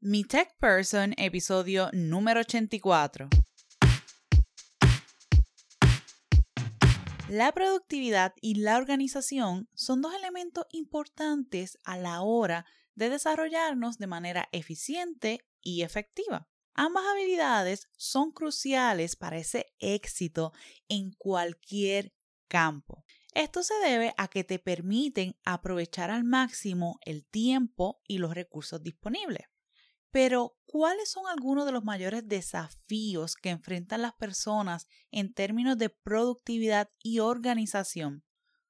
Mi Tech Person, episodio número 84. La productividad y la organización son dos elementos importantes a la hora de desarrollarnos de manera eficiente y efectiva. Ambas habilidades son cruciales para ese éxito en cualquier campo. Esto se debe a que te permiten aprovechar al máximo el tiempo y los recursos disponibles. Pero, ¿cuáles son algunos de los mayores desafíos que enfrentan las personas en términos de productividad y organización?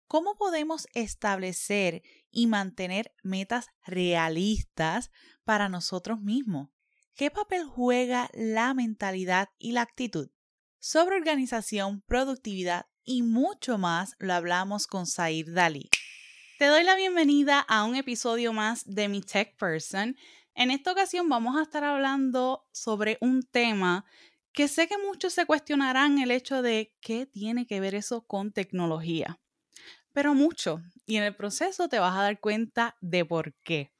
¿Cómo podemos establecer y mantener metas realistas para nosotros mismos? ¿Qué papel juega la mentalidad y la actitud? Sobre organización, productividad y mucho más lo hablamos con Sair Dalí. Te doy la bienvenida a un episodio más de mi Tech Person. En esta ocasión vamos a estar hablando sobre un tema que sé que muchos se cuestionarán el hecho de qué tiene que ver eso con tecnología. Pero mucho. Y en el proceso te vas a dar cuenta de por qué.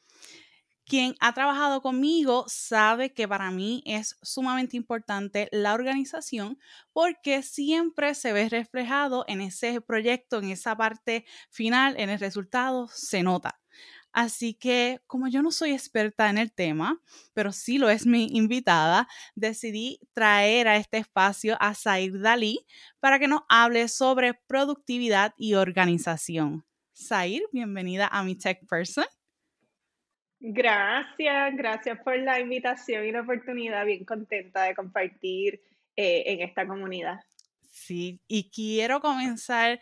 Quien ha trabajado conmigo sabe que para mí es sumamente importante la organización porque siempre se ve reflejado en ese proyecto, en esa parte final, en el resultado, se nota. Así que como yo no soy experta en el tema, pero sí lo es mi invitada, decidí traer a este espacio a Sair Dalí para que nos hable sobre productividad y organización. Sair, bienvenida a mi Tech Person. Gracias, gracias por la invitación y la oportunidad. Bien contenta de compartir eh, en esta comunidad. Sí, y quiero comenzar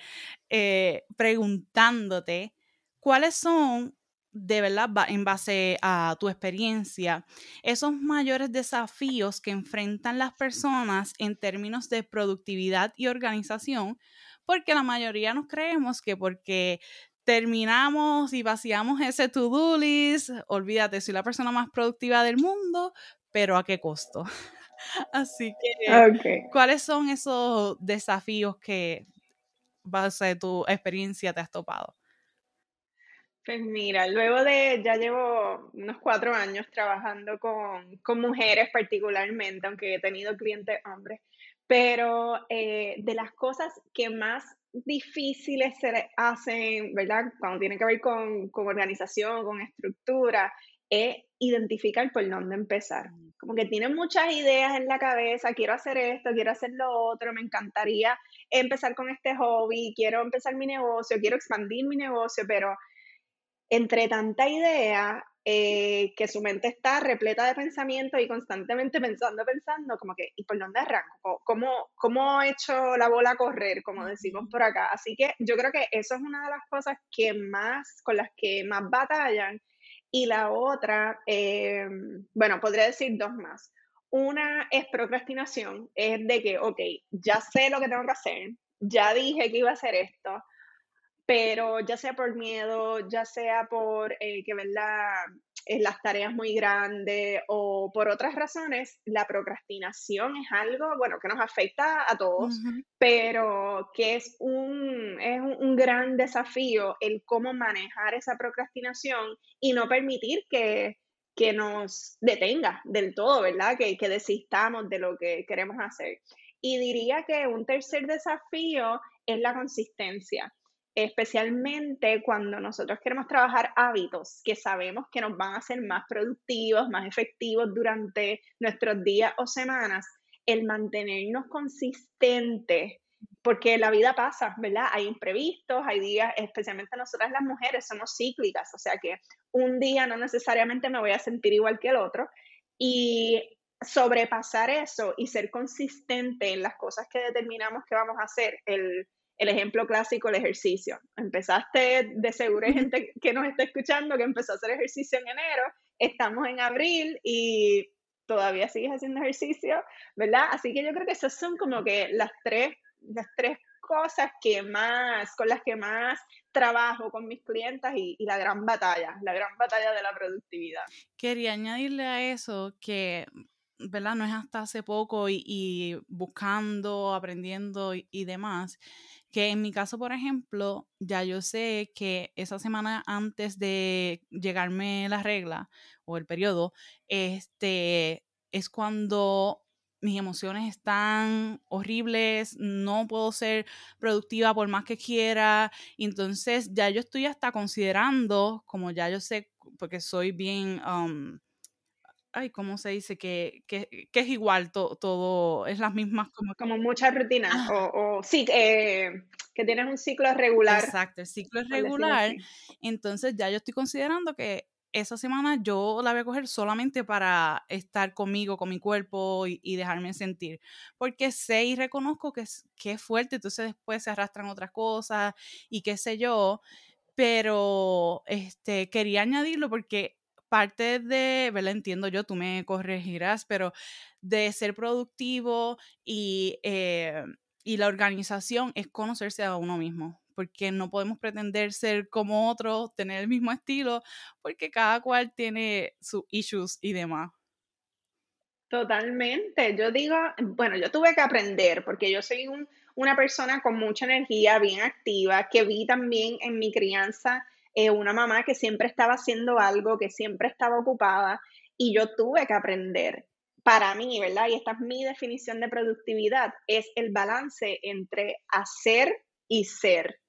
eh, preguntándote cuáles son, de verdad, en base a tu experiencia, esos mayores desafíos que enfrentan las personas en términos de productividad y organización, porque la mayoría nos creemos que porque terminamos y vaciamos ese to-do list. Olvídate, soy la persona más productiva del mundo, pero ¿a qué costo? Así que, ¿cuáles son esos desafíos que, base de tu experiencia, te has topado? Pues mira, luego de, ya llevo unos cuatro años trabajando con, con mujeres particularmente, aunque he tenido clientes hombres, pero eh, de las cosas que más difíciles se hacen, ¿verdad? Cuando tiene que ver con, con organización, con estructura, es identificar por dónde empezar. Como que tienen muchas ideas en la cabeza, quiero hacer esto, quiero hacer lo otro, me encantaría empezar con este hobby, quiero empezar mi negocio, quiero expandir mi negocio, pero entre tanta idea, eh, que su mente está repleta de pensamientos y constantemente pensando, pensando, como que, ¿y por dónde arranco? ¿Cómo, cómo he hecho la bola a correr, como decimos por acá? Así que yo creo que eso es una de las cosas que más, con las que más batallan. Y la otra, eh, bueno, podría decir dos más. Una es procrastinación, es de que, ok, ya sé lo que tengo que hacer, ya dije que iba a hacer esto, pero ya sea por miedo, ya sea por eh, que ¿verdad? Eh, las tareas muy grandes o por otras razones, la procrastinación es algo, bueno, que nos afecta a todos, pero que es un, es un, gran desafío el cómo manejar esa procrastinación y no permitir que, que nos detenga del todo, ¿verdad? Que, que desistamos de lo que queremos hacer. Y diría que un tercer desafío es la consistencia especialmente cuando nosotros queremos trabajar hábitos que sabemos que nos van a hacer más productivos, más efectivos durante nuestros días o semanas, el mantenernos consistentes, porque la vida pasa, ¿verdad? Hay imprevistos, hay días, especialmente nosotras las mujeres somos cíclicas, o sea que un día no necesariamente me voy a sentir igual que el otro y sobrepasar eso y ser consistente en las cosas que determinamos que vamos a hacer, el el ejemplo clásico, el ejercicio. Empezaste, de seguro hay gente que nos está escuchando que empezó a hacer ejercicio en enero, estamos en abril y todavía sigues haciendo ejercicio, ¿verdad? Así que yo creo que esas son como que las tres, las tres cosas que más, con las que más trabajo con mis clientas y, la gran batalla, la gran batalla de la productividad. Quería añadirle a eso que ¿verdad? No es hasta hace poco y, buscando, aprendiendo y, demás, que en mi caso, por ejemplo, ya yo sé que esa semana antes de llegarme la regla o el periodo, este, es cuando mis emociones están horribles, no puedo ser productiva por más que quiera. entonces ya yo estoy hasta considerando, como ya yo sé, porque soy bien, um, ay, ¿cómo se dice? Que, que, que es igual todo, es las mismas como... Como muchas rutinas, ah. o, o, sí, eh, que tienes un ciclo regular. Exacto, el ciclo es regular. Entonces ya yo estoy considerando que esa semana yo la voy a coger solamente para estar conmigo, con mi cuerpo y, dejarme sentir. Porque sé y reconozco que es, que es fuerte, entonces después se arrastran otras cosas y qué sé yo. Pero este, quería añadirlo porque parte de, ¿verdad? Entiendo yo, tú me corregirás, pero de ser productivo y, eh, y la organización es conocerse a uno mismo porque no podemos pretender ser como otros, tener el mismo estilo, porque cada cual tiene sus issues y demás. Totalmente. Yo digo, bueno, yo tuve que aprender porque yo soy una persona con mucha energía, bien activa, que vi también en mi crianza eh, una mamá que siempre estaba haciendo algo, que siempre estaba ocupada y yo tuve que aprender. Para mí, ¿verdad? Y esta es mi definición de productividad, es el balance entre hacer y ser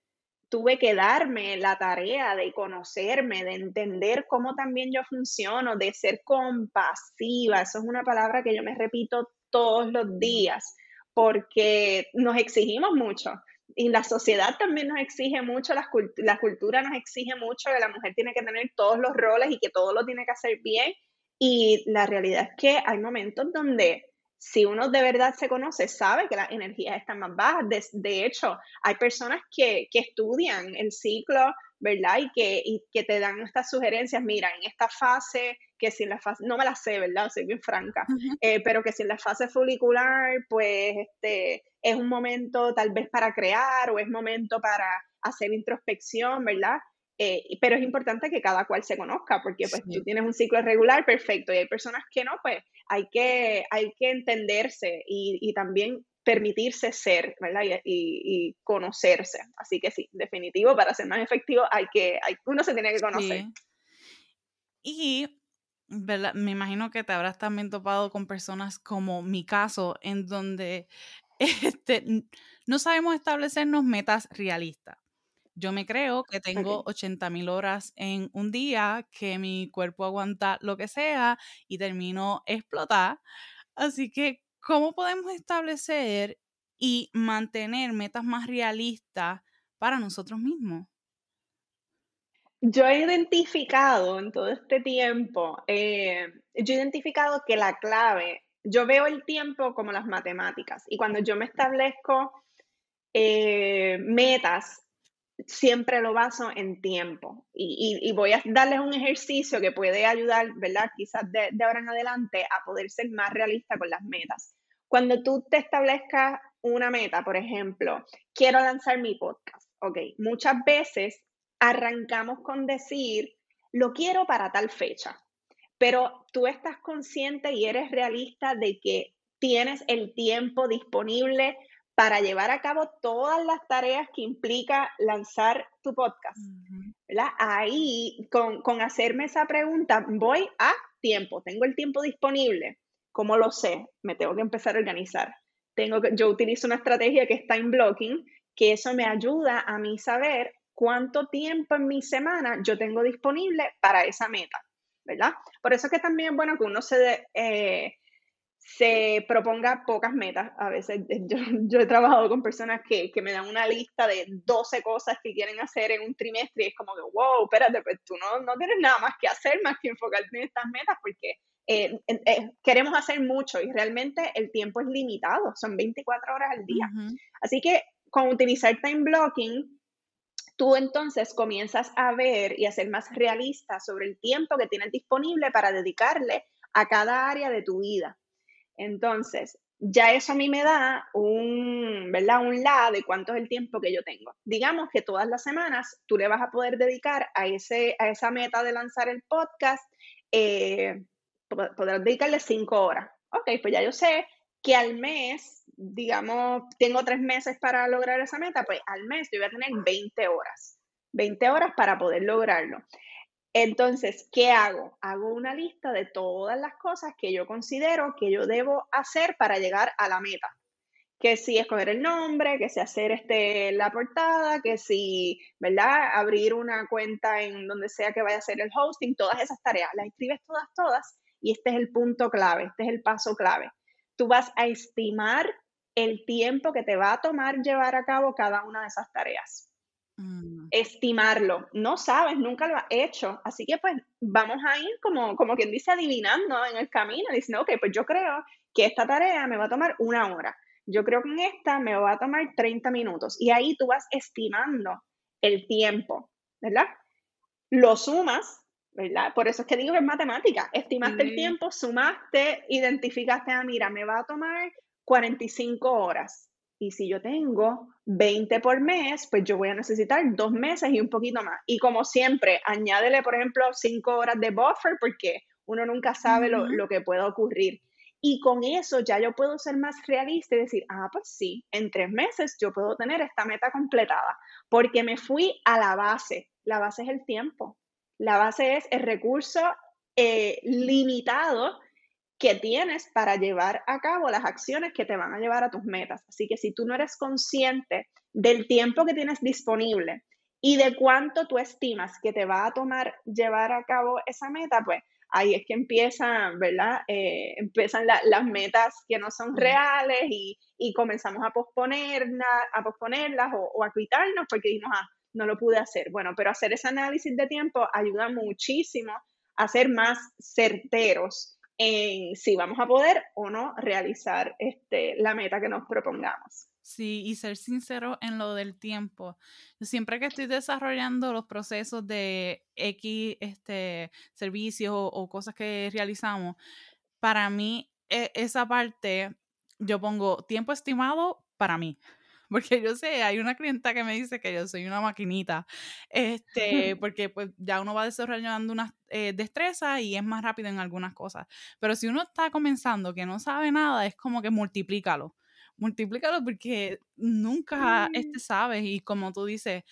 tuve que darme la tarea de conocerme, de entender cómo también yo funciono, de ser compasiva. Eso es una palabra que yo me repito todos los días porque nos exigimos mucho. Y la sociedad también nos exige mucho, la, la cultura nos exige mucho que la mujer tiene que tener todos los roles y que todo lo tiene que hacer bien. Y la realidad es que hay momentos donde si uno de verdad se conoce, sabe que las energías están más bajas. De, hecho, hay personas que, estudian el ciclo, ¿verdad? Y que, que te dan estas sugerencias, mira, en esta fase, que si en la fase, no me la sé, ¿verdad? Soy bien franca, eh, pero que si en la fase folicular, pues este, es un momento tal vez para crear o es momento para hacer introspección, ¿verdad? Eh, pero es importante que cada cual se conozca, porque pues tú tienes un ciclo regular, perfecto, y hay personas que no, pues hay que, hay que entenderse y, también permitirse ser, ¿verdad? Y, conocerse. Así que sí, definitivo, para ser más efectivo, hay que, hay, uno se tiene que conocer. Y ¿verdad? me imagino que te habrás también topado con personas como mi caso, en donde este, no sabemos establecernos metas realistas. Yo me creo que tengo 80 mil horas en un día, que mi cuerpo aguanta lo que sea y termino explotar. Así que, ¿cómo podemos establecer y mantener metas más realistas para nosotros mismos? Yo he identificado en todo este tiempo, eh, yo he identificado que la clave, yo veo el tiempo como las matemáticas y cuando yo me establezco eh, metas, siempre lo baso en tiempo. Y, voy a darles un ejercicio que puede ayudar, ¿verdad? Quizás de, ahora en adelante a poder ser más realista con las metas. Cuando tú te establezcas una meta, por ejemplo, quiero lanzar mi podcast, ok, muchas veces arrancamos con decir, lo quiero para tal fecha, pero tú estás consciente y eres realista de que tienes el tiempo disponible para llevar a cabo todas las tareas que implica lanzar tu podcast. Ahí, con, hacerme esa pregunta, voy a tiempo, tengo el tiempo disponible. ¿Cómo lo sé? Me tengo que empezar a organizar. Tengo que, yo utilizo una estrategia que es time blocking, que eso me ayuda a mí saber cuánto tiempo en mi semana yo tengo disponible para esa meta, ¿verdad? Por eso es que también es bueno que uno se, eh, se proponga pocas metas. A veces yo, he trabajado con personas que, me dan una lista de 12 cosas que quieren hacer en un trimestre y es como que, wow, espérate, pues tú no, no tienes nada más que hacer más que enfocarte en estas metas porque eh, eh, queremos hacer mucho y realmente el tiempo es limitado, son 24 horas al día. Así que con utilizar time blocking, tú entonces comienzas a ver y a ser más realista sobre el tiempo que tienes disponible para dedicarle a cada área de tu vida. Entonces, ya eso a mí me da un, ¿verdad? Un la de cuánto es el tiempo que yo tengo. Digamos que todas las semanas tú le vas a poder dedicar a, ese, a esa meta de lanzar el podcast, eh, podrás dedicarle cinco horas. Ok, pues ya yo sé que al mes, digamos, tengo tres meses para lograr esa meta, pues al mes yo voy a tener 20 horas, 20 horas para poder lograrlo. Entonces, ¿qué hago? Hago una lista de todas las cosas que yo considero que yo debo hacer para llegar a la meta. Que si escoger el nombre, que si hacer este, la portada, que si, ¿verdad? Abrir una cuenta en donde sea que vaya a hacer el hosting, todas esas tareas. Las escribes todas, todas. Y este es el punto clave, este es el paso clave. Tú vas a estimar el tiempo que te va a tomar llevar a cabo cada una de esas tareas. Mm. estimarlo. No sabes, nunca lo has hecho. Así que pues vamos a ir como, como quien dice adivinando en el camino, diciendo, ok, pues yo creo que esta tarea me va a tomar una hora. Yo creo que en esta me va a tomar 30 minutos. Y ahí tú vas estimando el tiempo, ¿verdad? Lo sumas, ¿verdad? Por eso es que digo que es matemática. Estimaste el tiempo, sumaste, identificaste, ah, mira, me va a tomar 45 horas y si yo tengo 20 por mes, pues yo voy a necesitar dos meses y un poquito más. Y como siempre, añádele, por ejemplo, cinco horas de buffer porque uno nunca sabe lo, lo, que pueda ocurrir. Y con eso ya yo puedo ser más realista y decir, ah, pues sí, en tres meses yo puedo tener esta meta completada, porque me fui a la base. La base es el tiempo. La base es el recurso eh, limitado que tienes para llevar a cabo las acciones que te van a llevar a tus metas. Así que si tú no eres consciente del tiempo que tienes disponible y de cuánto tú estimas que te va a tomar llevar a cabo esa meta, pues ahí es que empiezan, ¿verdad? Eh, empiezan las metas que no son reales y, comenzamos a posponerlas, a posponerlas o, o, a quitarnos porque dijimos, ah, no lo pude hacer. Bueno, pero hacer ese análisis de tiempo ayuda muchísimo a ser más certeros en si vamos a poder o no realizar este, la meta que nos propongamos. Sí, y ser sincero en lo del tiempo. Siempre que estoy desarrollando los procesos de X este, servicios o, cosas que realizamos, para mí e, esa parte yo pongo tiempo estimado para mí. Porque yo sé, hay una clienta que me dice que yo soy una maquinita, este, porque pues ya uno va desarrollando una eh, destreza y es más rápido en algunas cosas, pero si uno está comenzando que no sabe nada, es como que multiplícalo, multiplícalo porque nunca este sabes y como tú dices,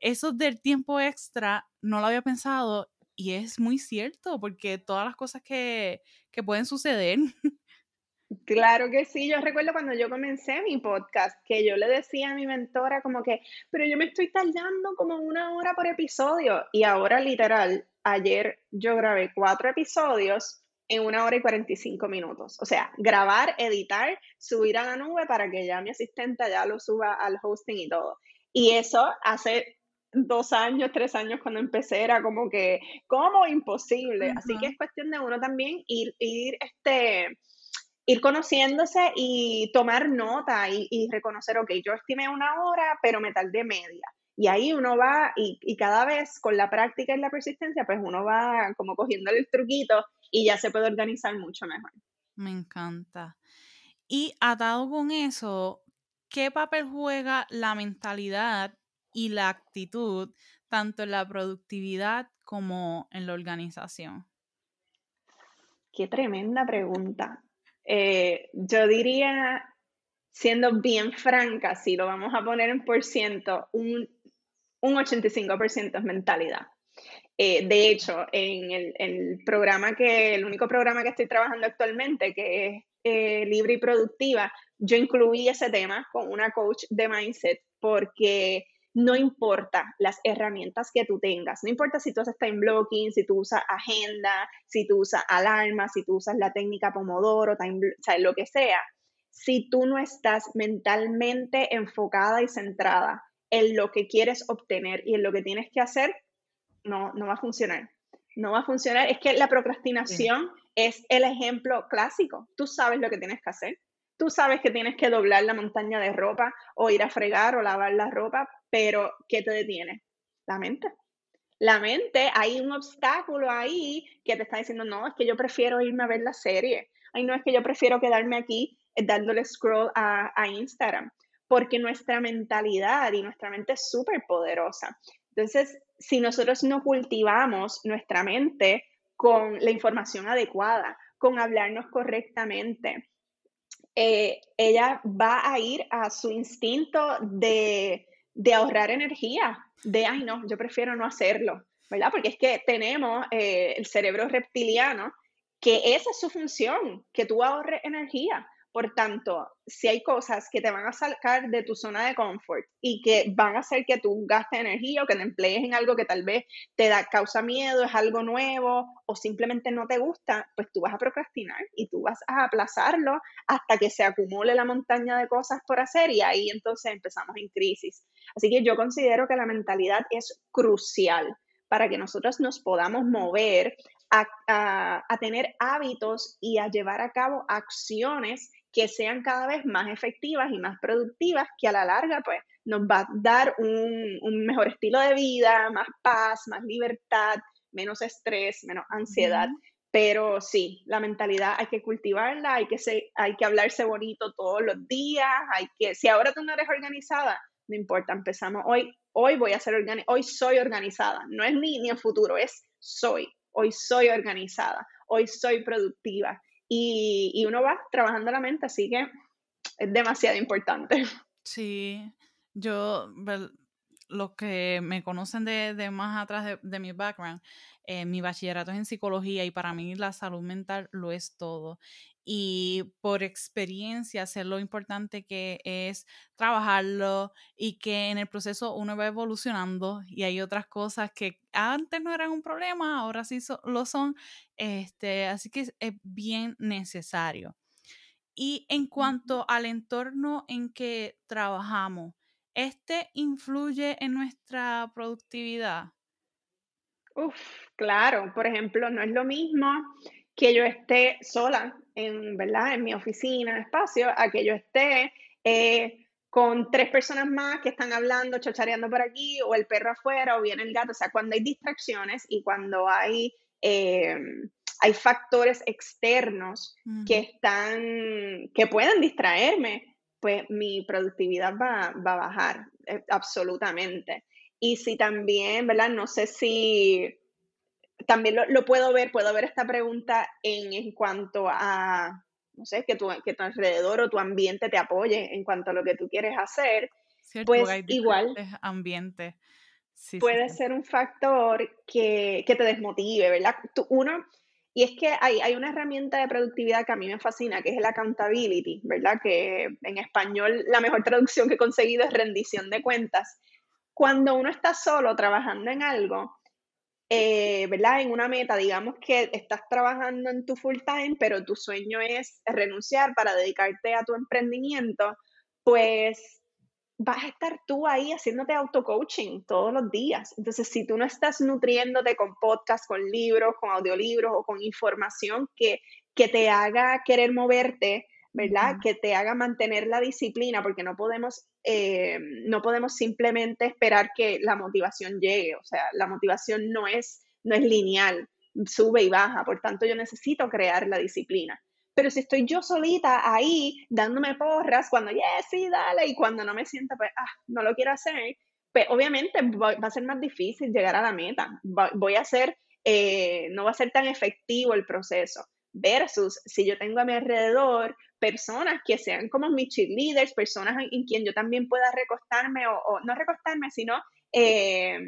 eso del tiempo extra no lo había pensado y es muy cierto porque todas las cosas que, que pueden suceder Claro que sí, yo recuerdo cuando yo comencé mi podcast, que yo le decía a mi mentora como que, pero yo me estoy tardando como una hora por episodio y ahora literal, ayer yo grabé cuatro episodios en una hora y 45 minutos. O sea, grabar, editar, subir a la nube para que ya mi asistente ya lo suba al hosting y todo. Y eso hace dos años, tres años cuando empecé era como que, ¿cómo? Imposible. Así que es cuestión de uno también ir, ir este ir conociéndose y tomar nota y, reconocer, ok, yo estimé una hora, pero me tardé media. Y ahí uno va y, cada vez con la práctica y la persistencia, pues uno va como cogiendo el truquito y ya se puede organizar mucho mejor. Me encanta. Y atado con eso, ¿qué papel juega la mentalidad y la actitud tanto en la productividad como en la organización? Qué tremenda pregunta. Eh, yo diría, siendo bien franca, si lo vamos a poner en por ciento, un, un 85% es mentalidad. Eh, de hecho, en el, programa que, el único programa que estoy trabajando actualmente, que es eh, Libre y Productiva, yo incluí ese tema con una coach de mindset porque no importa las herramientas que tú tengas, no importa si tú haces time blocking, si tú usas agenda, si tú usas alarma, si tú usas la técnica Pomodoro, time, o sea, lo que sea, si tú no estás mentalmente enfocada y centrada en lo que quieres obtener y en lo que tienes que hacer, no, no va a funcionar. No va a funcionar. Es que la procrastinación es el ejemplo clásico. Tú sabes lo que tienes que hacer. Tú sabes que tienes que doblar la montaña de ropa o ir a fregar o lavar la ropa, pero ¿qué te detiene? La mente. La mente, hay un obstáculo ahí que te está diciendo, no, es que yo prefiero irme a ver la serie. Ay, no, es que yo prefiero quedarme aquí eh, dándole scroll a, a Instagram. Porque nuestra mentalidad y nuestra mente es súper poderosa. Entonces, si nosotros no cultivamos nuestra mente con la información adecuada, con hablarnos correctamente, eh, ella va a ir a su instinto de, de, ahorrar energía, de, ay no, yo prefiero no hacerlo, ¿verdad? Porque es que tenemos eh, el cerebro reptiliano, que esa es su función, que tú ahorres energía. Por tanto, si hay cosas que te van a sacar de tu zona de confort y que van a hacer que tú gastes energía o que te emplees en algo que tal vez te da, causa miedo, es algo nuevo o simplemente no te gusta, pues tú vas a procrastinar y tú vas a aplazarlo hasta que se acumule la montaña de cosas por hacer y ahí entonces empezamos en crisis. Así que yo considero que la mentalidad es crucial para que nosotros nos podamos mover a, a, tener hábitos y a llevar a cabo acciones que sean cada vez más efectivas y más productivas, que a la larga pues nos va a dar un, mejor estilo de vida, más paz, más libertad, menos estrés, menos ansiedad. Pero sí, la mentalidad hay que cultivarla, hay que, hay que hablarse bonito todos los días, hay que, si ahora tú no eres organizada, no importa, empezamos hoy, hoy voy a ser organizada, hoy soy organizada, no es ni, ni en futuro, es soy, hoy soy organizada, hoy soy productiva y, uno va trabajando la mente, así que es demasiado importante. Sí, yo, los que me conocen de, más atrás de, mi background, eh, mi bachillerato es en psicología y para mí la salud mental lo es todo y por experiencia sé lo importante que es trabajarlo y que en el proceso uno va evolucionando y hay otras cosas que antes no eran un problema, ahora sí lo son, este, así que es, bien necesario. Y en cuanto al entorno en que trabajamos, ¿este influye en nuestra productividad? Uf, claro, por ejemplo, no es lo mismo que yo esté sola en, ¿verdad? en mi oficina, espacio, a que yo esté eh, con tres personas más que están hablando, chachareando por aquí, o el perro afuera, o viene el gato. O sea, cuando hay distracciones y cuando hay, eh, hay factores externos que están, que pueden distraerme, pues mi productividad va, va a bajar, eh, absolutamente. Y si también, ¿verdad? No sé si también lo, puedo ver, puedo ver esta pregunta en, en cuanto a, no sé, que tu, que tu alrededor o tu ambiente te apoye en cuanto a lo que tú quieres hacer. pues igual. Ambiente. puede ser un factor que, que, te desmotive, ¿verdad? Tú, uno, y es que hay, hay, una herramienta de productividad que a mí me fascina, que es el accountability, ¿verdad? Que en español la mejor traducción que he conseguido es rendición de cuentas. Cuando uno está solo trabajando en algo, eh, ¿verdad? En una meta, digamos que estás trabajando en tu full time, pero tu sueño es renunciar para dedicarte a tu emprendimiento, pues vas a estar tú ahí haciéndote auto-coaching todos los días. Entonces, si tú no estás nutriéndote con podcasts, con libros, con audiolibros o con información que, que te haga querer moverte, ¿verdad? Que te haga mantener la disciplina, porque no podemos, eh, no podemos simplemente esperar que la motivación llegue, o sea, la motivación no es, no es lineal, sube y baja, por tanto yo necesito crear la disciplina. Pero si estoy yo solita ahí dándome porras, cuando, yes, sí, dale, y cuando no me siento, pues, ah, no lo quiero hacer, pues obviamente va a ser más difícil llegar a la meta. Voy a ser, eh, no va a ser tan efectivo el proceso versus si yo tengo a mi alrededor personas que sean como mis cheerleaders, personas en, quien yo también pueda recostarme o, no recostarme, sino, eh,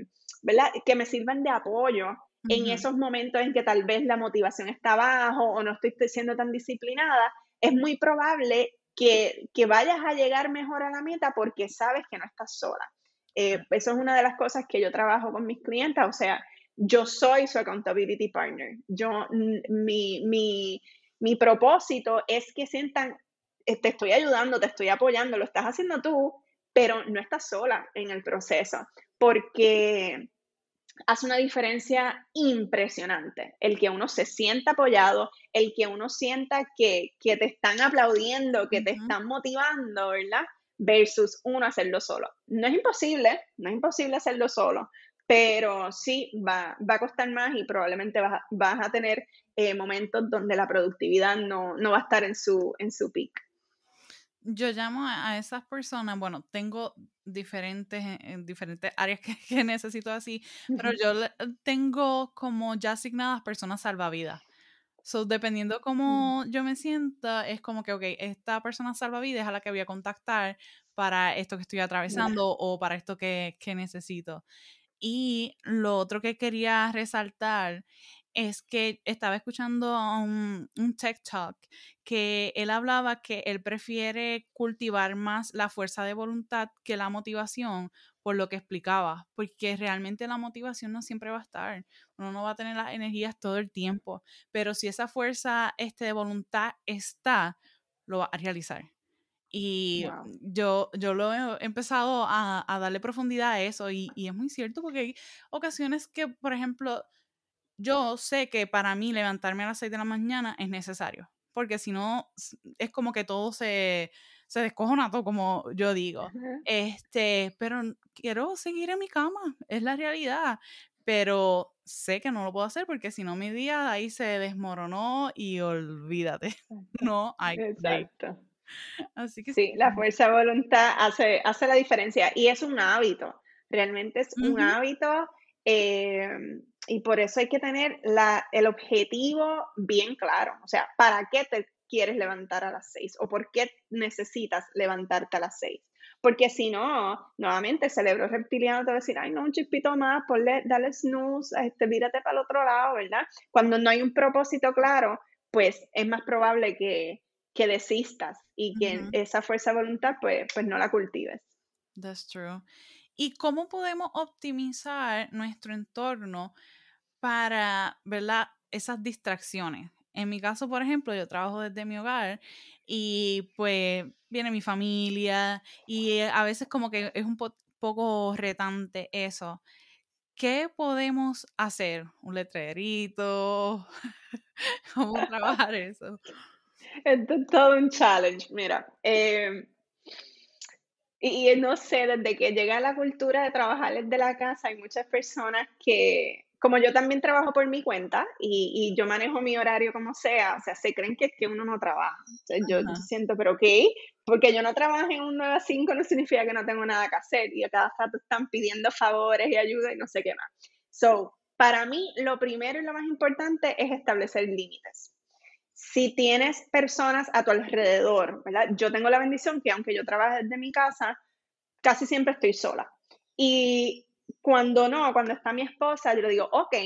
¿verdad? Que me sirvan de apoyo en esos momentos en que tal vez la motivación está abajo o no estoy siendo tan disciplinada, es muy probable que, vayas a llegar mejor a la meta porque sabes que no estás sola. Eh, eso es una de las cosas que yo trabajo con mis clientes, o sea, yo soy su accountability partner. Yo, mi, mi, mi propósito es que sientan, eh, te estoy ayudando, te estoy apoyando, lo estás haciendo tú, pero no estás sola en el proceso, porque hace una diferencia impresionante el que uno se sienta apoyado, el que uno sienta que, te están aplaudiendo, que te están motivando, ¿verdad? Versus uno hacerlo solo. No es imposible, no es imposible hacerlo solo, pero sí va, va a costar más y probablemente vas, vas a tener eh, momentos donde la productividad no, no, va a estar en su, en su peak. Yo llamo a esas personas, bueno, tengo diferentes, en diferentes áreas que, necesito así, pero yo tengo como ya asignadas personas salvavidas. So, dependiendo cómo yo me sienta, es como que, ok, esta persona salvavidas es a la que voy a contactar para esto que estoy atravesando o para esto que, que necesito. Y lo otro que quería resaltar es que estaba escuchando un, un TikTok que él hablaba que él prefiere cultivar más la fuerza de voluntad que la motivación, por lo que explicaba, porque realmente la motivación no siempre va a estar, uno no va a tener las energías todo el tiempo, pero si esa fuerza este, de voluntad está, lo va a realizar. Y yo, yo lo he empezado a, a darle profundidad a eso y, y, es muy cierto porque hay ocasiones que, por ejemplo, yo sé que para mí levantarme a las 6 de la mañana es necesario, porque si no, es como que todo se, se descojona todo, como yo digo. Este, pero quiero seguir en mi cama, es la realidad. Pero sé que no lo puedo hacer porque si no mi día ahí se desmoronó y olvídate. No hay. Exacto. Así que sí, la fuerza de voluntad hace, hace la diferencia y es un hábito. Realmente es un hábito Em, y por eso hay que tener la, el objetivo bien claro. O sea, ¿para qué te quieres levantar a las seis? ¿O por qué necesitas levantarte a las seis? Porque si no, nuevamente el cerebro reptiliano te va a decir, ay, no, un chispito más, ponle, dale snooze, este, mírate para el otro lado, ¿verdad? Cuando no hay un propósito claro, pues es más probable que, que desistas y que esa fuerza de voluntad, pues, pues no la cultives. That's true y cómo podemos optimizar nuestro entorno para, ¿verdad? Esas distracciones. En mi caso, por ejemplo, yo trabajo desde mi hogar y pues viene mi familia y a veces como que es un poco retante eso. ¿Qué podemos hacer? ¿Un letrerito? ¿Cómo trabajar eso? Es todo un challenge. Mira, eh, y, no sé, desde que llega la cultura de trabajar desde la casa, hay muchas personas que, como yo también trabajo por mi cuenta y, yo manejo mi horario como sea, o sea, se creen que es que uno no trabaja. yo, siento, pero ok, porque yo no trabajo en un 9 a 5 no significa que no tengo nada que hacer y a cada rato están pidiendo favores y ayuda y no sé qué más. So, para mí, lo primero y lo más importante es establecer límites si tienes personas a tu alrededor, ¿verdad? Yo tengo la bendición que aunque yo trabaje desde mi casa, casi siempre estoy sola. Y cuando no, cuando está mi esposa, yo le digo, ok,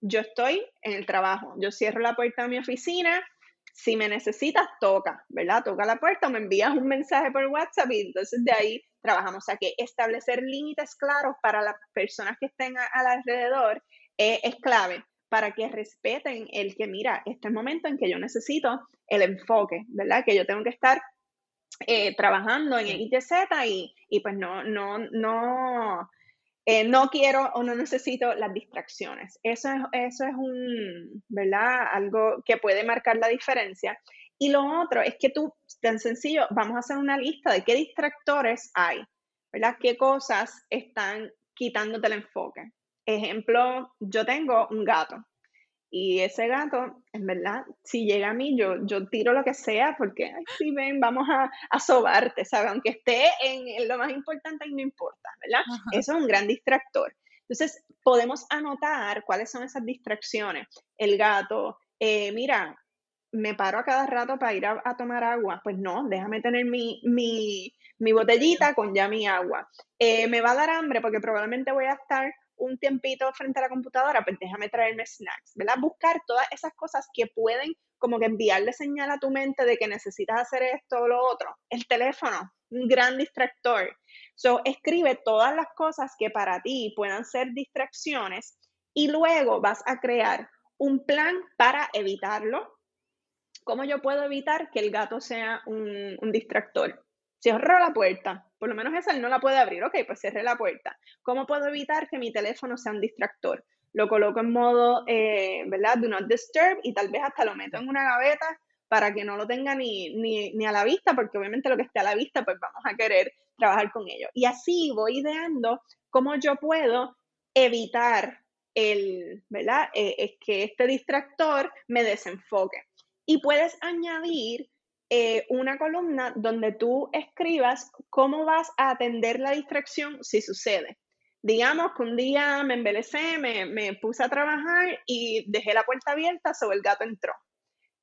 yo estoy en el trabajo, yo cierro la puerta de mi oficina, si me necesitas, toca, ¿verdad? Toca la puerta o me envías un mensaje por WhatsApp y entonces de ahí trabajamos. O sea que establecer límites claros para las personas que estén al alrededor eh, es clave para que respeten el que, mira, este es el momento en que yo necesito el enfoque, ¿verdad? Que yo tengo que estar eh, trabajando en XYZ y, y pues no, no, no, eh, no quiero o no necesito las distracciones. Eso es, eso es un, ¿verdad? Algo que puede marcar la diferencia. Y lo otro es que tú, tan sencillo, vamos a hacer una lista de qué distractores hay, ¿verdad? ¿Qué cosas están quitándote el enfoque? Ejemplo, yo tengo un gato y ese gato, en verdad, si llega a mí, yo, yo tiro lo que sea porque, ay, sí, ven, vamos a, a sobarte, ¿sabes? Aunque esté en, lo más importante, y no importa, ¿verdad? Eso es un gran distractor. Entonces, podemos anotar cuáles son esas distracciones. El gato, eh, mira, me paro a cada rato para ir a, tomar agua. Pues no, déjame tener mi, mi, mi botellita con ya mi agua. Eh, me va a dar hambre porque probablemente voy a estar un tiempito frente a la computadora, pues déjame traerme snacks, ¿verdad? Buscar todas esas cosas que pueden como que enviarle señal a tu mente de que necesitas hacer esto o lo otro. El teléfono, un gran distractor. So, escribe todas las cosas que para ti puedan ser distracciones y luego vas a crear un plan para evitarlo. ¿Cómo yo puedo evitar que el gato sea un, un distractor? Cierro la puerta, por lo menos esa no la puede abrir, ok, pues cierre la puerta. ¿Cómo puedo evitar que mi teléfono sea un distractor? Lo coloco en modo, eh, ¿verdad? Do not disturb y tal vez hasta lo meto en una gaveta para que no lo tenga ni, ni, a la vista, porque obviamente lo que esté a la vista, pues vamos a querer trabajar con ello. Y así voy ideando cómo yo puedo evitar el, ¿verdad? Eh, es que este distractor me desenfoque. Y puedes añadir eh, una columna donde tú escribas cómo vas a atender la distracción si sucede. Digamos que un día me embelecé, me, me puse a trabajar y dejé la puerta abierta, sobre el gato entró.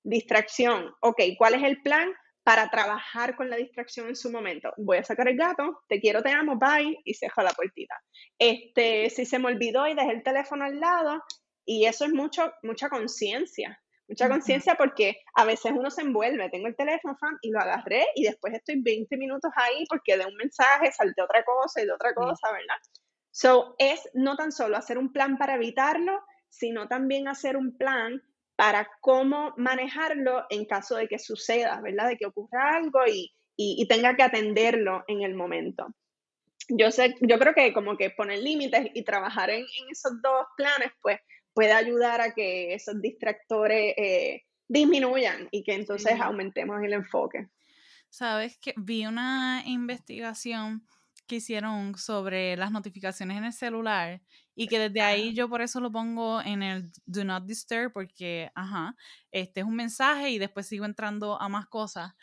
Distracción. Ok, ¿cuál es el plan? para trabajar con la distracción en su momento. Voy a sacar el gato, te quiero, te amo, bye, y se deja la puertita. Este, si se me olvidó y dejé el teléfono al lado, y eso es mucho, mucha conciencia, mucha conciencia porque a veces uno se envuelve, tengo el teléfono fan, y lo agarré y después estoy 20 minutos ahí porque de un mensaje salte otra cosa y de otra cosa, ¿verdad? So, es no tan solo hacer un plan para evitarlo, sino también hacer un plan para cómo manejarlo en caso de que suceda, ¿verdad? De que ocurra algo y, tenga que atenderlo en el momento. Yo, sé, yo creo que como que poner límites y trabajar en, esos dos planes, pues puede ayudar a que esos distractores eh, disminuyan y que entonces aumentemos el enfoque. Sabes que vi una investigación que hicieron sobre las notificaciones en el celular y que desde ahí yo por eso lo pongo en el Do Not Disturb porque, ajá, este es un mensaje y después sigo entrando a más cosas.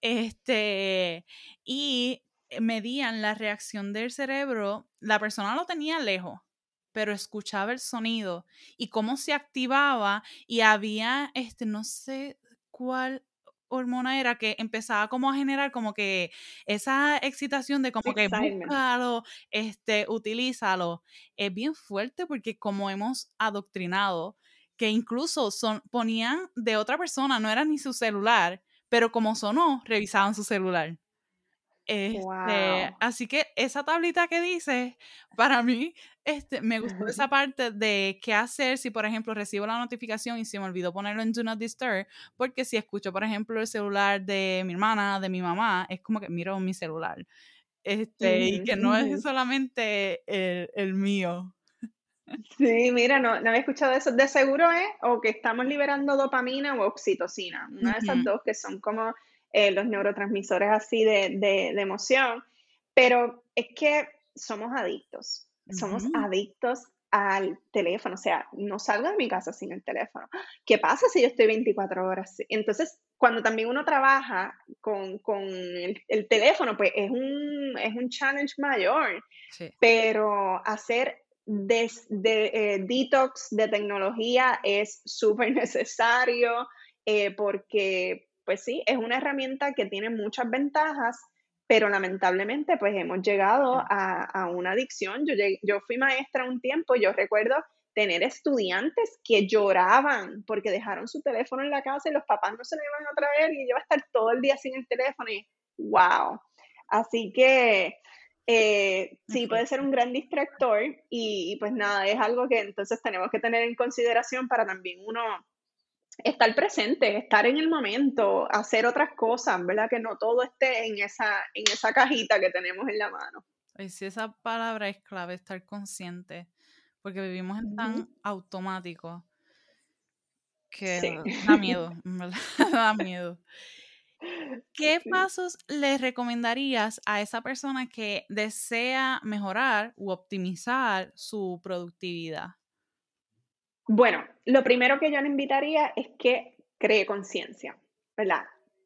Este, y medían la reacción del cerebro, la persona lo tenía lejos, pero escuchaba el sonido y cómo se activaba y había, este, no sé cuál hormona era que empezaba como a generar como que esa excitación de como que búscalo, este, utilízalo. Es bien fuerte porque como hemos adoctrinado, que incluso son, ponían de otra persona, no era ni su celular, pero como sonó, revisaban su celular. Este, Así que esa tablita que dice, para mí, este, me gustó esa parte de qué hacer si, por ejemplo, recibo la notificación y se me olvidó ponerlo en Do Not Disturb, porque si escucho, por ejemplo, el celular de mi hermana, de mi mamá, es como que miro mi celular. Este, y que no es solamente el, el mío. Sí, mira, no, no había escuchado eso. De seguro es o que estamos liberando dopamina o oxitocina, una de esas dos que son como eh, los neurotransmisores así de, de, emoción, pero es que somos adictos, somos adictos al teléfono, o sea, no salgo de mi casa sin el teléfono. ¿Qué pasa si yo estoy 24 horas? Entonces, cuando también uno trabaja con, con el, el, teléfono, pues es un, es un challenge mayor, pero hacer de, eh, detox de tecnología es súper necesario eh, porque pues sí, es una herramienta que tiene muchas ventajas, pero lamentablemente pues hemos llegado a, una adicción. Yo, yo fui maestra un tiempo, yo recuerdo tener estudiantes que lloraban porque dejaron su teléfono en la casa y los papás no se lo iban a traer y yo iba a estar todo el día sin el teléfono y wow. Así que eh, sí, puede ser un gran distractor y, pues nada, es algo que entonces tenemos que tener en consideración para también uno estar presente, estar en el momento, hacer otras cosas, ¿verdad? Que no todo esté en esa, en esa cajita que tenemos en la mano. Y sí, esa palabra es clave, estar consciente, porque vivimos en tan automático que da miedo, ¿verdad? da miedo. ¿Qué pasos le recomendarías a esa persona que desea mejorar u optimizar su productividad? Bueno, lo primero que yo le invitaría es que cree conciencia, ¿verdad?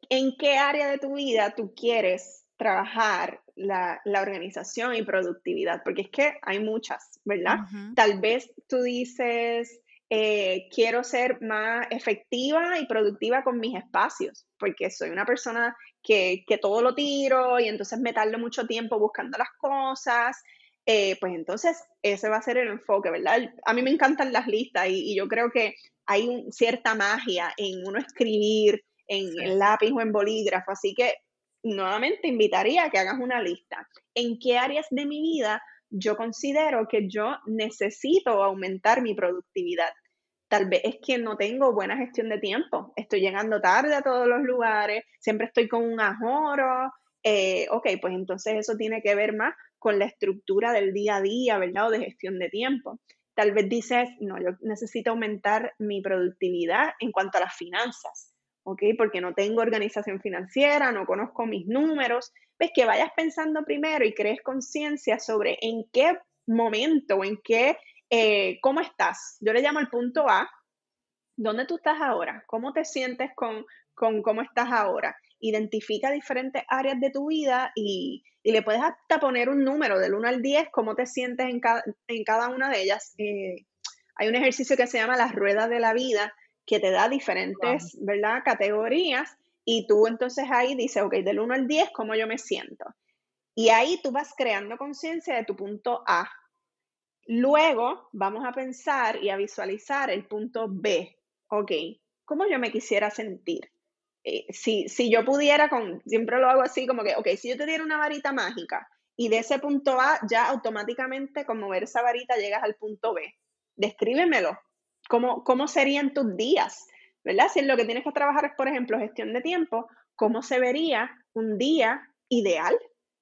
¿En qué área de tu vida tú quieres trabajar la, organización y productividad? Porque es que hay muchas, ¿verdad? Tal vez tú dices, eh, quiero ser más efectiva y productiva con mis espacios, porque soy una persona que, que todo lo tiro y entonces me tardo mucho tiempo buscando las cosas eh, pues entonces ese va a ser el enfoque, ¿verdad? A mí me encantan las listas y, yo creo que hay cierta magia en uno escribir en lápiz o en bolígrafo, así que nuevamente invitaría a que hagas una lista. ¿En qué áreas de mi vida yo considero que yo necesito aumentar mi productividad? Tal vez es que no tengo buena gestión de tiempo, estoy llegando tarde a todos los lugares, siempre estoy con un ajoro. Eh, ok, pues entonces eso tiene que ver más con la estructura del día a día, ¿verdad? O de gestión de tiempo. Tal vez dices, no, yo necesito aumentar mi productividad en cuanto a las finanzas, ¿ok? Porque no tengo organización financiera, no conozco mis números. Ves que vayas pensando primero y crees conciencia sobre en qué momento en qué, eh, cómo estás. Yo le llamo el punto A, ¿dónde tú estás ahora? ¿Cómo te sientes con, con cómo estás ahora? Identifica diferentes áreas de tu vida y, y le puedes hasta poner un número del 1 al 10, cómo te sientes en cada, en cada una de ellas. Eh, hay un ejercicio que se llama las ruedas de la vida, que te da diferentes, ¿verdad? Categorías y tú entonces ahí dices, ok, del 1 al 10, ¿cómo yo me siento? Y ahí tú vas creando conciencia de tu punto A. Luego vamos a pensar y a visualizar el punto B. Ok, ¿cómo yo me quisiera sentir? Eh, si, si yo pudiera, con, siempre lo hago así, como que, ok, si yo te diera una varita mágica y de ese punto A ya automáticamente con mover esa varita llegas al punto B. Descríbemelo. ¿Cómo, cómo serían tus días? ¿Verdad? Si lo que tienes que trabajar es, por ejemplo, gestión de tiempo, ¿cómo se vería un día ideal?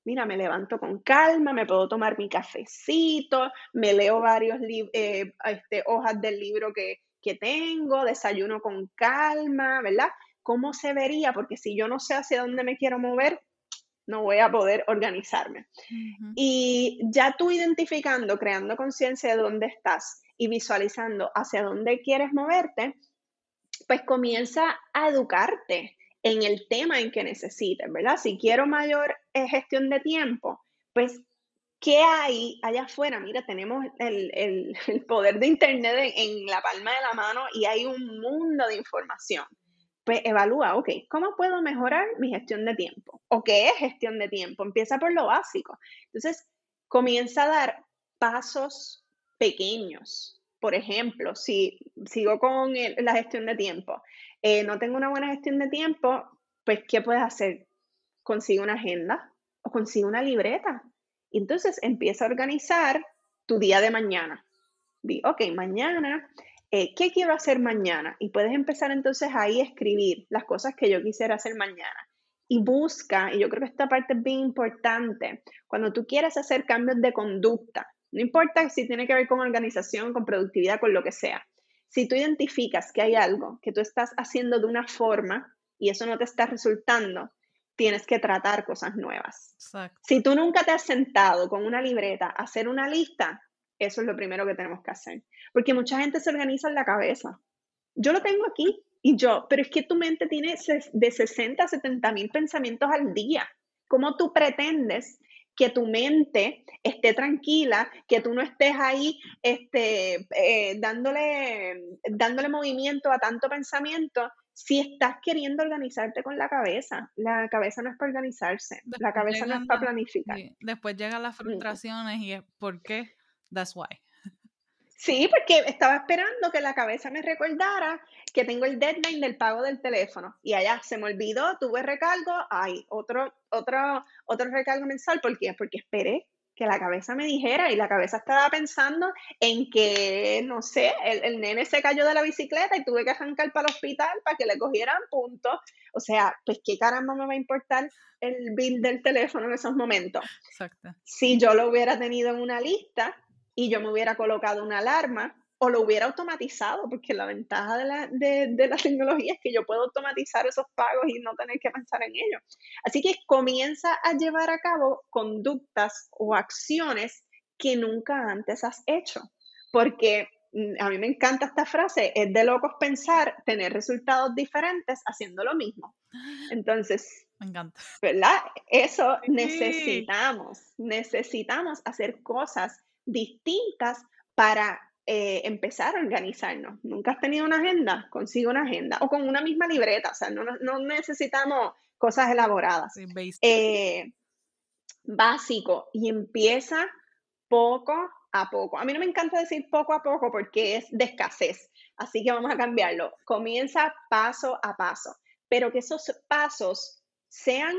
Mira, me levanto con calma, me puedo tomar mi cafecito, me leo varios eh, este, hojas del libro que, que tengo, desayuno con calma, ¿verdad? ¿Cómo se vería? Porque si yo no sé hacia dónde me quiero mover, no voy a poder organizarme. Y ya tú identificando, creando conciencia de dónde estás y visualizando hacia dónde quieres moverte, pues comienza a educarte en el tema en que necesites, ¿verdad? Si quiero mayor eh, gestión de tiempo, pues, ¿qué hay allá afuera? Mira, tenemos el, poder de Internet en, la palma de la mano y hay un mundo de información. Pues evalúa, ok, ¿cómo puedo mejorar mi gestión de tiempo? ¿O qué es gestión de tiempo? Empieza por lo básico. Entonces, comienza a dar pasos pequeños. Por ejemplo, si sigo con la gestión de tiempo, eh, no tengo una buena gestión de tiempo, pues, ¿qué puedes hacer? Consigue una agenda o consigue una libreta. Entonces empieza a organizar tu día de mañana. Di, ok, mañana, eh, ¿qué quiero hacer mañana? Y puedes empezar entonces ahí a escribir las cosas que yo quisiera hacer mañana. Y busca, y yo creo que esta parte es bien importante, cuando tú quieres hacer cambios de conducta, no importa si tiene que ver con organización, con productividad, con lo que sea, si tú identificas que hay algo que tú estás haciendo de una forma y eso no te está resultando, tienes que tratar cosas nuevas. Si tú nunca te has sentado con una libreta a hacer una lista, eso es lo primero que tenemos que hacer. Porque mucha gente se organiza en la cabeza. Yo lo tengo aquí y yo, pero es que tu mente tiene de 60 a 70 mil pensamientos al día. ¿Cómo tú pretendes que tu mente esté tranquila, que tú no estés ahí este, eh, dándole, dándole movimiento a tanto pensamiento si estás queriendo organizarte con la cabeza. La cabeza no es para organizarse, la cabeza no es para planificar. Después llegan las frustraciones y es ¿por qué? That's why. Sí, porque estaba esperando que la cabeza me recordara que tengo el deadline del pago del teléfono y allá se me olvidó, tuve recargo, hay otro, otro, otro recargo mensual. ¿Por qué? Porque esperé que la cabeza me dijera y la cabeza estaba pensando en que, no sé, el, nene se cayó de la bicicleta y tuve que arrancar para el hospital para que le cogieran puntos. O sea, pues qué caramba me va a importar el bill del teléfono en esos momentos. Exacto. Si yo lo hubiera tenido en una lista, y yo me hubiera colocado una alarma o lo hubiera automatizado, porque la ventaja de la, de, la tecnología es que yo puedo automatizar esos pagos y no tener que pensar en ello. Así que comienza a llevar a cabo conductas o acciones que nunca antes has hecho, porque mm, a mí me encanta esta frase, es de locos pensar tener resultados diferentes haciendo lo mismo. Entonces, me encanta. ¿Verdad? Eso necesitamos, necesitamos hacer cosas distintas para eh, empezar a organizarnos. ¿Nunca has tenido una agenda? Consigue una agenda o con una misma libreta, o sea, no, necesitamos cosas elaboradas. Eh, básico y empieza poco a poco. A mí no me encanta decir poco a poco porque es de escasez, así que vamos a cambiarlo. Comienza paso a paso, pero que esos pasos sean,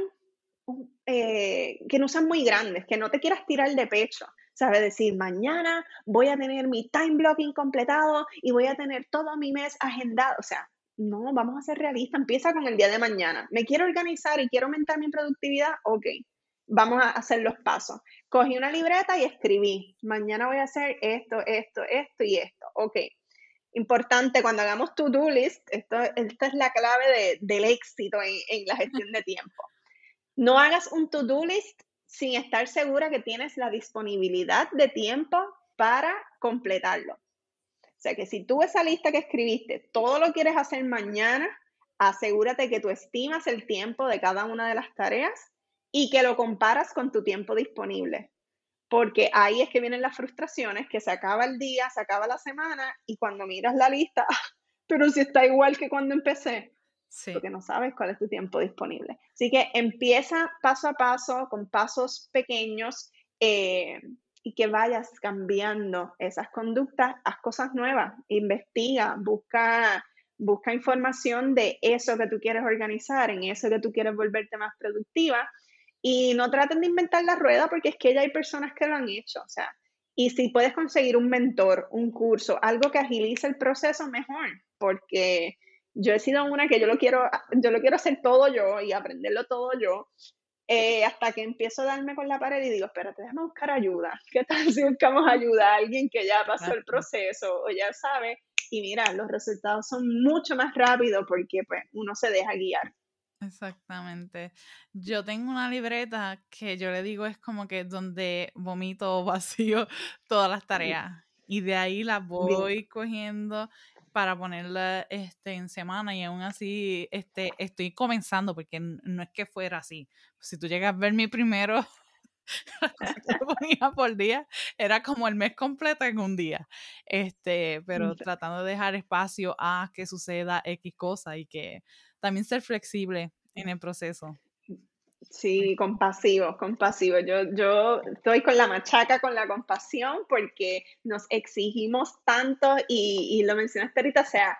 eh, que no sean muy grandes, que no te quieras tirar de pecho, sabe decir, mañana voy a tener mi time blocking completado y voy a tener todo mi mes agendado. O sea, no, vamos a ser realistas, empieza con el día de mañana. Me quiero organizar y quiero aumentar mi productividad, ok, vamos a hacer los pasos. Cogí una libreta y escribí, mañana voy a hacer esto, esto, esto y esto, ok. Importante, cuando hagamos to-do list, esto, esta es la clave del éxito en, en la gestión de tiempo. No hagas un to-do list sin estar segura que tienes la disponibilidad de tiempo para completarlo. O sea que si tú esa lista que escribiste, todo lo quieres hacer mañana, asegúrate que tú estimas el tiempo de cada una de las tareas y que lo comparas con tu tiempo disponible. Porque ahí es que vienen las frustraciones, que se acaba el día, se acaba la semana y cuando miras la lista, pero si está igual que cuando empecé, porque no sabes cuál es tu tiempo disponible. Así que empieza paso a paso, con pasos pequeños, eh, y que vayas cambiando esas conductas, haz cosas nuevas, investiga, busca, busca información de eso que tú quieres organizar, en eso que tú quieres volverte más productiva, y no traten de inventar la rueda porque es que ya hay personas que lo han hecho, o sea, y si puedes conseguir un mentor, un curso, algo que agilice el proceso, mejor, porque yo he sido una que yo lo quiero, yo lo quiero hacer todo yo y aprenderlo todo yo. Eh, hasta que empiezo a darme con la pared y digo, espérate, déjame buscar ayuda. ¿Qué tal si buscamos ayuda a alguien que ya pasó el proceso o ya sabe? Y mira, los resultados son mucho más rápidos porque pues, uno se deja guiar. Exactamente. Yo tengo una libreta que yo le digo es como que donde vomito vacío todas las tareas y de ahí las voy cogiendo para ponerla este, en semana y aún así este, estoy comenzando porque no es que fuera así. Si tú llegas a ver mi primero, que ponía por día era como el mes completo en un día. Este, pero tratando de dejar espacio a que suceda X cosa y que también ser flexible en el proceso. Sí, compasivo, compasivo. Yo, yo estoy con la machaca, con la compasión, porque nos exigimos tanto y, y lo mencionaste ahorita, o sea,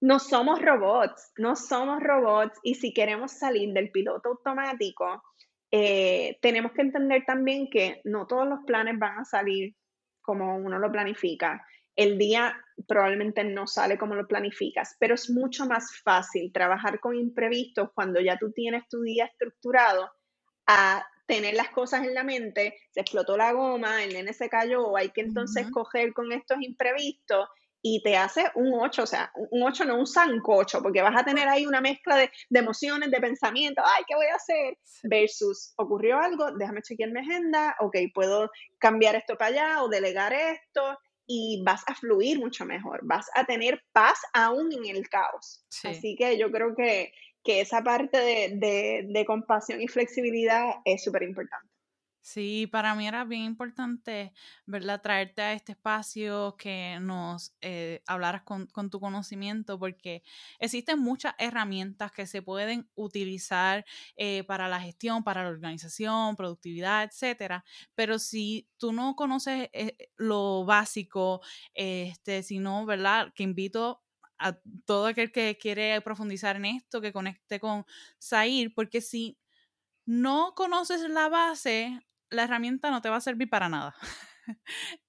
no somos robots, no somos robots y si queremos salir del piloto automático, eh, tenemos que entender también que no todos los planes van a salir como uno lo planifica el día probablemente no sale como lo planificas, pero es mucho más fácil trabajar con imprevistos cuando ya tú tienes tu día estructurado a tener las cosas en la mente, se explotó la goma, el nene se cayó, hay que entonces coger con estos imprevistos y te hace un 8, o sea, un 8 no un sancocho, porque vas a tener ahí una mezcla de, de, emociones, de pensamientos, ay, ¿qué voy a hacer? Versus, ocurrió algo, déjame chequear mi agenda, ok, puedo cambiar esto para allá o delegar esto, y vas a fluir mucho mejor, vas a tener paz aún en el caos. Así que yo creo que, esa parte de, de compasión y flexibilidad es súper importante. Sí, para mí era bien importante, ¿verdad? Traerte a este espacio, que nos eh, hablaras con, tu conocimiento, porque existen muchas herramientas que se pueden utilizar eh, para la gestión, para la organización, productividad, etcétera. Pero si tú no conoces eh, lo básico, este, si no, ¿verdad? Que invito a todo aquel que quiere profundizar en esto, que conecte con Sair, porque si no conoces la base, la herramienta no te va a servir para nada.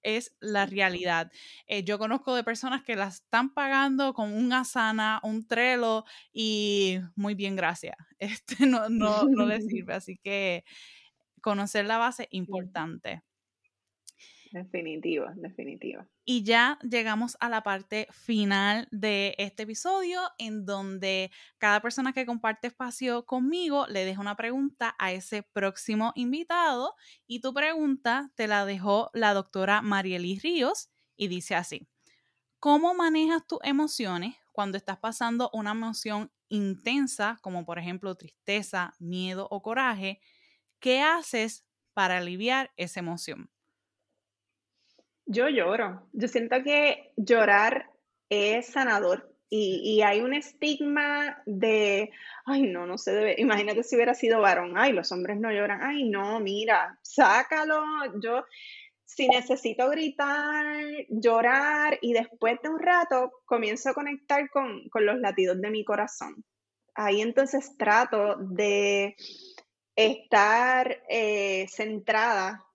es la realidad. Eh, yo conozco de personas que las están pagando con un Asana, un Trello y muy bien, gracias. Este no, no, no les sirve. Así que conocer la base es importante. Definitivo, definitivo. Y ya llegamos a la parte final de este episodio, en donde cada persona que comparte espacio conmigo le deja una pregunta a ese próximo invitado. Y tu pregunta te la dejó la doctora Mariely Ríos y dice así: ¿Cómo manejas tus emociones cuando estás pasando una emoción intensa, como por ejemplo tristeza, miedo o coraje? ¿Qué haces para aliviar esa emoción? Yo lloro. Yo siento que llorar es sanador. Y, hay un estigma de, ay, no, no se debe. Imagínate si hubiera sido varón, ay, los hombres no lloran, ay, no, mira, sácalo. Yo, si necesito gritar, llorar y después de un rato comienzo a conectar con, los latidos de mi corazón. Ahí entonces trato de estar eh, centrada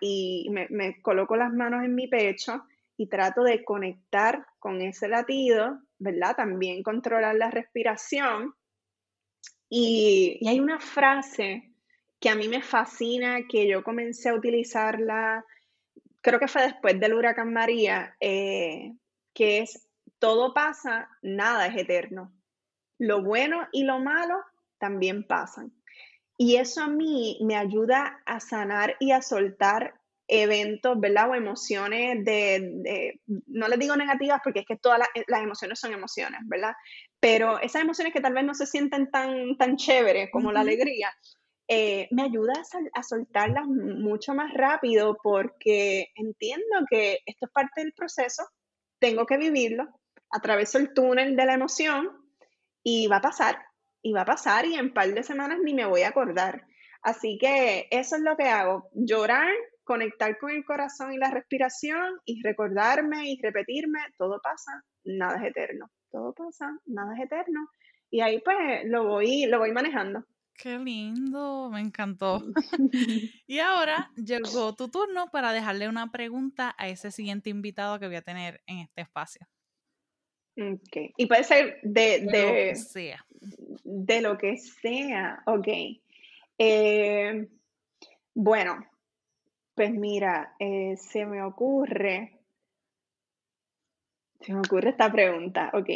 Y me, coloco las manos en mi pecho y trato de conectar con ese latido, ¿verdad? También controlar la respiración. Y, hay una frase que a mí me fascina, que yo comencé a utilizarla, creo que fue después del huracán María, eh, que es, todo pasa, nada es eterno. Lo bueno y lo malo también pasan. Y eso a mí me ayuda a sanar y a soltar eventos, ¿verdad? O emociones de, no les digo negativas porque es que todas las, emociones son emociones, ¿verdad? Pero esas emociones que tal vez no se sienten tan, tan chéveres como la alegría, eh, me ayuda a, a, soltarlas mucho más rápido porque entiendo que esto es parte del proceso, tengo que vivirlo, atraveso el túnel de la emoción y va a pasar, y va a pasar y en un par de semanas ni me voy a acordar. Así que eso es lo que hago, llorar, conectar con el corazón y la respiración y recordarme y repetirme, todo pasa, nada es eterno, todo pasa, nada es eterno. Y ahí pues lo voy, lo voy manejando. Qué lindo, me encantó. y ahora llegó tu turno para dejarle una pregunta a ese siguiente invitado que voy a tener en este espacio. Ok. Y puede ser de, de, lo que sea. De lo que sea. Ok. Eh, bueno, pues mira, eh, se me ocurre. Se me ocurre esta pregunta. Ok.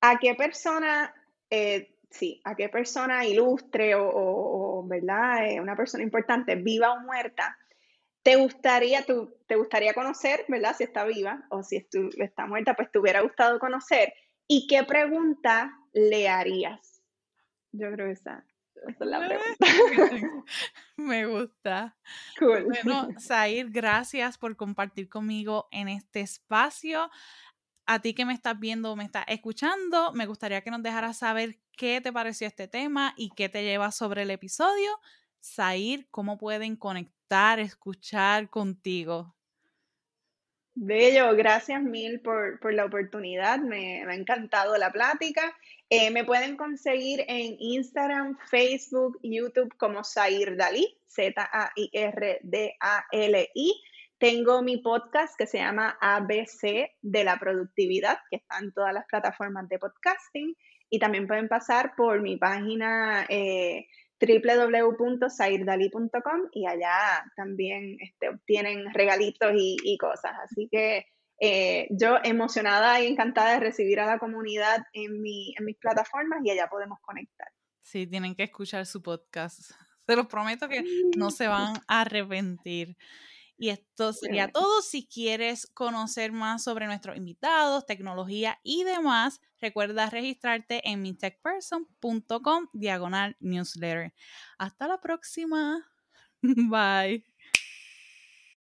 ¿A qué persona eh, sí, a qué persona ilustre o, ¿verdad? Eh, una persona importante, viva o muerta, te gustaría, tú, te gustaría conocer, ¿verdad? Si está viva o si está muerta, pues te hubiera gustado conocer. ¿Y qué pregunta le harías? Yo creo que esa, esa es la pregunta. Me gusta. Cool. Bueno, Zair, gracias por compartir conmigo en este espacio a ti que me estás viendo o me estás escuchando, me gustaría que nos dejaras saber qué te pareció este tema y qué te lleva sobre el episodio. Sair, ¿cómo pueden conectar, escuchar contigo? Bello, gracias mil por, la oportunidad, me, ha encantado la plática. Eh, me pueden conseguir en Instagram, Facebook, YouTube como Zair Dalí, Z-A-I-R-D-A-L-I. Tengo mi podcast que se llama ABC de la productividad, que está en todas las plataformas de podcasting. Y también pueden pasar por mi página eh, www.sairdali.com y allá también este, obtienen regalitos y, cosas. Así que eh, yo emocionada y encantada de recibir a la comunidad en, mi, en mis plataformas y allá podemos conectar. Sí, tienen que escuchar su podcast. Se los prometo que no se van a arrepentir. Y esto sería todo. Si quieres conocer más sobre nuestros invitados, tecnología y demás, recuerda registrarte en mitechperson.com diagonal newsletter. Hasta la próxima. Bye.